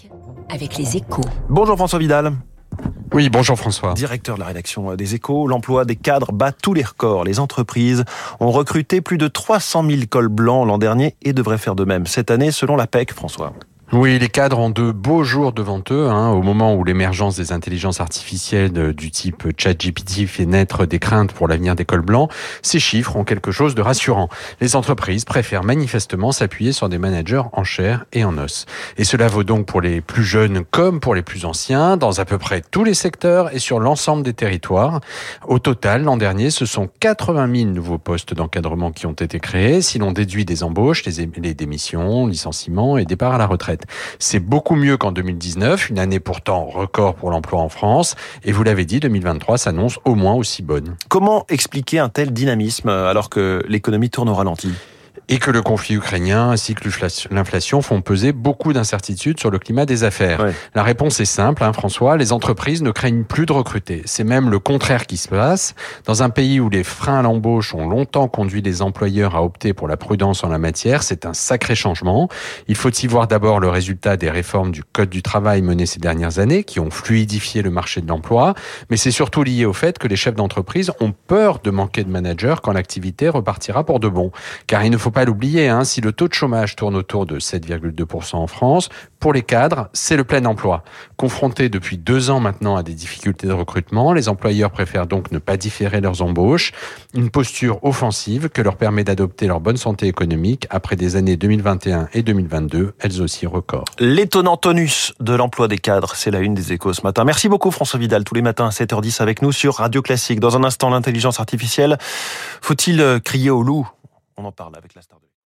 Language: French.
Classique avec les échos. Bonjour François Vidal. Oui, bonjour François. Directeur de la rédaction des échos, l'emploi des cadres bat tous les records. Les entreprises ont recruté plus de 300 000 cols blancs l'an dernier et devraient faire de même cette année selon la PEC, François. Oui, les cadres ont de beaux jours devant eux, hein, au moment où l'émergence des intelligences artificielles du type ChatGPT fait naître des craintes pour l'avenir des cols blancs. Ces chiffres ont quelque chose de rassurant. Les entreprises préfèrent manifestement s'appuyer sur des managers en chair et en os. Et cela vaut donc pour les plus jeunes comme pour les plus anciens, dans à peu près tous les secteurs et sur l'ensemble des territoires. Au total, l'an dernier, ce sont 80 000 nouveaux postes d'encadrement qui ont été créés, si l'on déduit des embauches, les, les démissions, licenciements et départs à la retraite. C'est beaucoup mieux qu'en 2019, une année pourtant record pour l'emploi en France. Et vous l'avez dit, 2023 s'annonce au moins aussi bonne. Comment expliquer un tel dynamisme alors que l'économie tourne au ralenti? Et que le conflit ukrainien ainsi que l'inflation font peser beaucoup d'incertitudes sur le climat des affaires. La réponse est simple, hein, François, les entreprises ne craignent plus de recruter. C'est même le contraire qui se passe. Dans un pays où les freins à l'embauche ont longtemps conduit les employeurs à opter pour la prudence en la matière, c'est un sacré changement. Il faut y voir d'abord le résultat des réformes du Code du travail menées ces dernières années, qui ont fluidifié le marché de l'emploi, mais c'est surtout lié au fait que les chefs d'entreprise ont peur de manquer de managers quand l'activité repartira pour de bon. Car il ne faut l'oublier, hein, si le taux de chômage tourne autour de 7,2% en France, pour les cadres, c'est le plein emploi. Confrontés depuis deux ans maintenant à des difficultés de recrutement, les employeurs préfèrent donc ne pas différer leurs embauches, une posture offensive que leur permet d'adopter leur bonne santé économique après des années 2021 et 2022, elles aussi records. L'étonnant tonus de l'emploi des cadres, c'est la une des échos ce matin. Merci beaucoup François Vidal, tous les matins à 7h10 avec nous sur Radio Classique. Dans un instant, l'intelligence artificielle, faut-il crier au loup? On en parle avec la star de